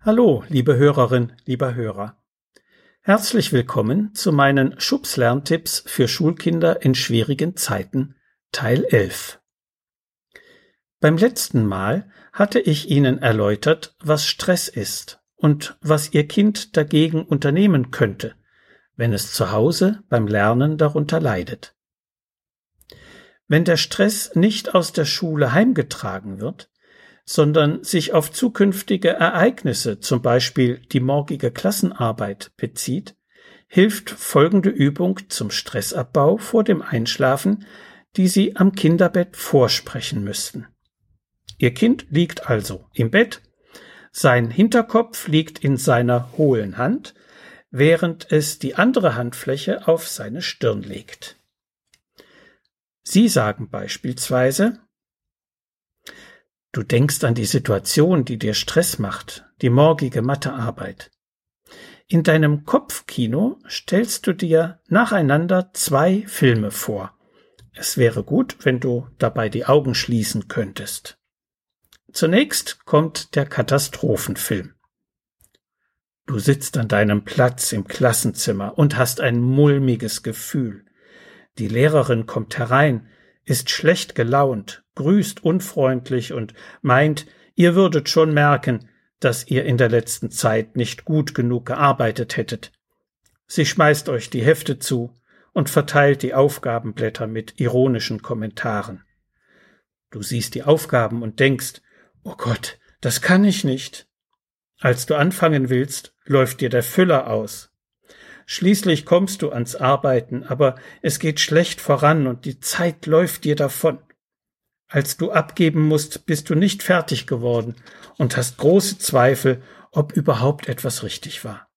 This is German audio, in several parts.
Hallo, liebe Hörerin, lieber Hörer. Herzlich willkommen zu meinen Schubs-Lerntipps für Schulkinder in schwierigen Zeiten, Teil 11. Beim letzten Mal hatte ich Ihnen erläutert, was Stress ist und was Ihr Kind dagegen unternehmen könnte, wenn es zu Hause beim Lernen darunter leidet. Wenn der Stress nicht aus der Schule heimgetragen wird, sondern sich auf zukünftige Ereignisse, zum Beispiel die morgige Klassenarbeit, bezieht, hilft folgende Übung zum Stressabbau vor dem Einschlafen, die Sie am Kinderbett vorsprechen müssten. Ihr Kind liegt also im Bett, sein Hinterkopf liegt in seiner hohlen Hand, während es die andere Handfläche auf seine Stirn legt. Sie sagen beispielsweise Du denkst an die Situation, die dir Stress macht, die morgige Mathearbeit. In deinem Kopfkino stellst du dir nacheinander zwei Filme vor. Es wäre gut, wenn du dabei die Augen schließen könntest. Zunächst kommt der Katastrophenfilm. Du sitzt an deinem Platz im Klassenzimmer und hast ein mulmiges Gefühl. Die Lehrerin kommt herein, ist schlecht gelaunt, grüßt unfreundlich und meint, ihr würdet schon merken, dass ihr in der letzten Zeit nicht gut genug gearbeitet hättet. Sie schmeißt euch die Hefte zu und verteilt die Aufgabenblätter mit ironischen Kommentaren. Du siehst die Aufgaben und denkst, oh Gott, das kann ich nicht. Als du anfangen willst, läuft dir der Füller aus. Schließlich kommst du ans Arbeiten, aber es geht schlecht voran und die Zeit läuft dir davon. Als du abgeben musst, bist du nicht fertig geworden und hast große Zweifel, ob überhaupt etwas richtig war.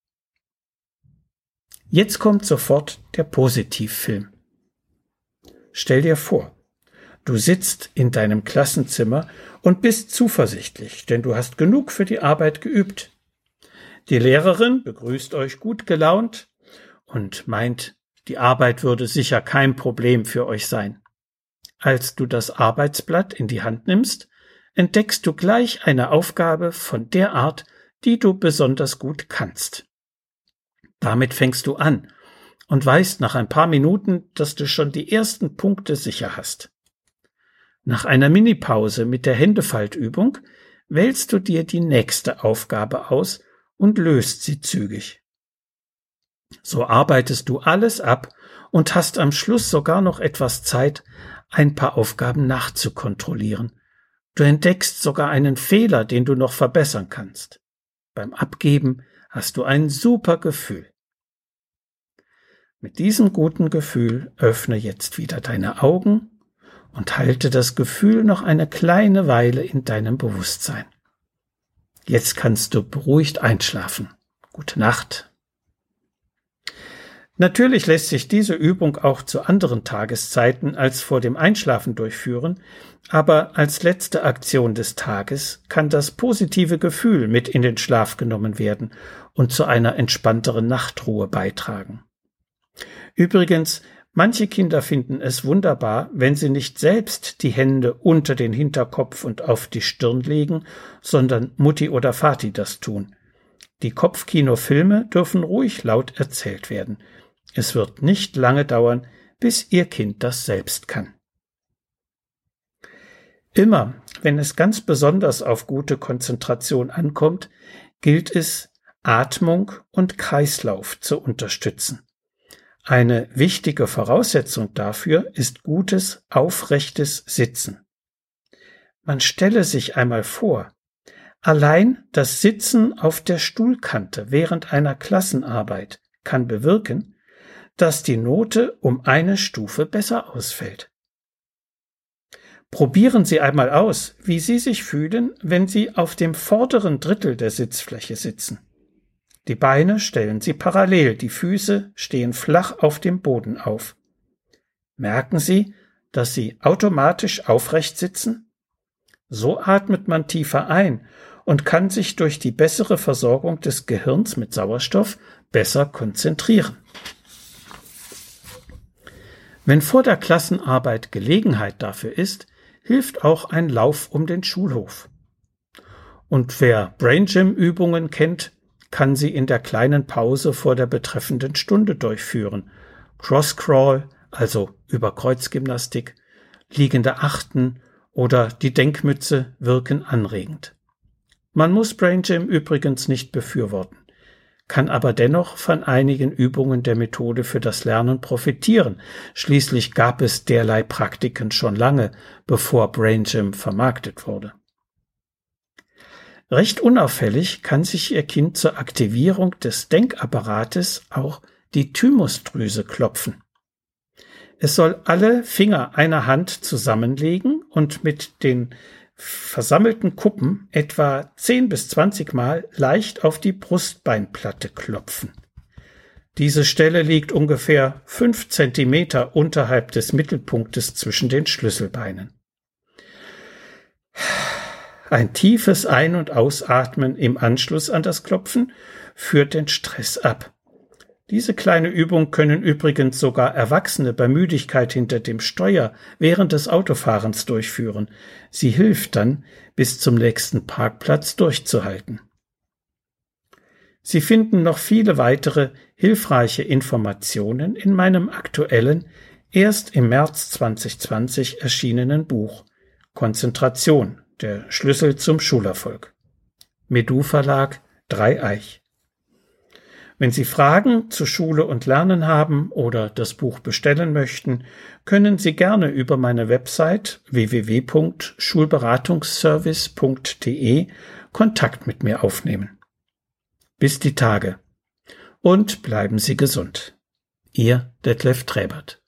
Jetzt kommt sofort der Positivfilm. Stell dir vor, du sitzt in deinem Klassenzimmer und bist zuversichtlich, denn du hast genug für die Arbeit geübt. Die Lehrerin begrüßt euch gut gelaunt, und meint, die Arbeit würde sicher kein Problem für euch sein. Als du das Arbeitsblatt in die Hand nimmst, entdeckst du gleich eine Aufgabe von der Art, die du besonders gut kannst. Damit fängst du an und weißt nach ein paar Minuten, dass du schon die ersten Punkte sicher hast. Nach einer Minipause mit der Händefaltübung wählst du dir die nächste Aufgabe aus und löst sie zügig. So arbeitest du alles ab und hast am Schluss sogar noch etwas Zeit, ein paar Aufgaben nachzukontrollieren. Du entdeckst sogar einen Fehler, den du noch verbessern kannst. Beim Abgeben hast du ein super Gefühl. Mit diesem guten Gefühl öffne jetzt wieder deine Augen und halte das Gefühl noch eine kleine Weile in deinem Bewusstsein. Jetzt kannst du beruhigt einschlafen. Gute Nacht. Natürlich lässt sich diese Übung auch zu anderen Tageszeiten als vor dem Einschlafen durchführen, aber als letzte Aktion des Tages kann das positive Gefühl mit in den Schlaf genommen werden und zu einer entspannteren Nachtruhe beitragen. Übrigens, manche Kinder finden es wunderbar, wenn sie nicht selbst die Hände unter den Hinterkopf und auf die Stirn legen, sondern Mutti oder Vati das tun. Die Kopfkinofilme dürfen ruhig laut erzählt werden. Es wird nicht lange dauern, bis Ihr Kind das selbst kann. Immer, wenn es ganz besonders auf gute Konzentration ankommt, gilt es, Atmung und Kreislauf zu unterstützen. Eine wichtige Voraussetzung dafür ist gutes, aufrechtes Sitzen. Man stelle sich einmal vor, allein das Sitzen auf der Stuhlkante während einer Klassenarbeit kann bewirken, dass die Note um eine Stufe besser ausfällt. Probieren Sie einmal aus, wie Sie sich fühlen, wenn Sie auf dem vorderen Drittel der Sitzfläche sitzen. Die Beine stellen Sie parallel, die Füße stehen flach auf dem Boden auf. Merken Sie, dass Sie automatisch aufrecht sitzen? So atmet man tiefer ein und kann sich durch die bessere Versorgung des Gehirns mit Sauerstoff besser konzentrieren. Wenn vor der Klassenarbeit Gelegenheit dafür ist, hilft auch ein Lauf um den Schulhof. Und wer Brain Gym Übungen kennt, kann sie in der kleinen Pause vor der betreffenden Stunde durchführen. Cross Crawl, also über Kreuzgymnastik, liegende Achten oder die Denkmütze wirken anregend. Man muss Brain Gym übrigens nicht befürworten, kann aber dennoch von einigen Übungen der Methode für das Lernen profitieren. Schließlich gab es derlei Praktiken schon lange, bevor Brain Gym vermarktet wurde. Recht unauffällig kann sich Ihr Kind zur Aktivierung des Denkapparates auch die Thymusdrüse klopfen. Es soll alle Finger einer Hand zusammenlegen und mit den versammelten Kuppen etwa 10 bis 20 Mal leicht auf die Brustbeinplatte klopfen. Diese Stelle liegt ungefähr 5 Zentimeter unterhalb des Mittelpunktes zwischen den Schlüsselbeinen. Ein tiefes Ein- und Ausatmen im Anschluss an das Klopfen führt den Stress ab. Diese kleine Übung können übrigens sogar Erwachsene bei Müdigkeit hinter dem Steuer während des Autofahrens durchführen. Sie hilft dann, bis zum nächsten Parkplatz durchzuhalten. Sie finden noch viele weitere hilfreiche Informationen in meinem aktuellen, erst im März 2020 erschienenen Buch Konzentration, der Schlüssel zum Schulerfolg. Medu Verlag Dreieich. Wenn Sie Fragen zu Schule und Lernen haben oder das Buch bestellen möchten, können Sie gerne über meine Website www.schulberatungsservice.de Kontakt mit mir aufnehmen. Bis die Tage und bleiben Sie gesund. Ihr Detlef Träbert.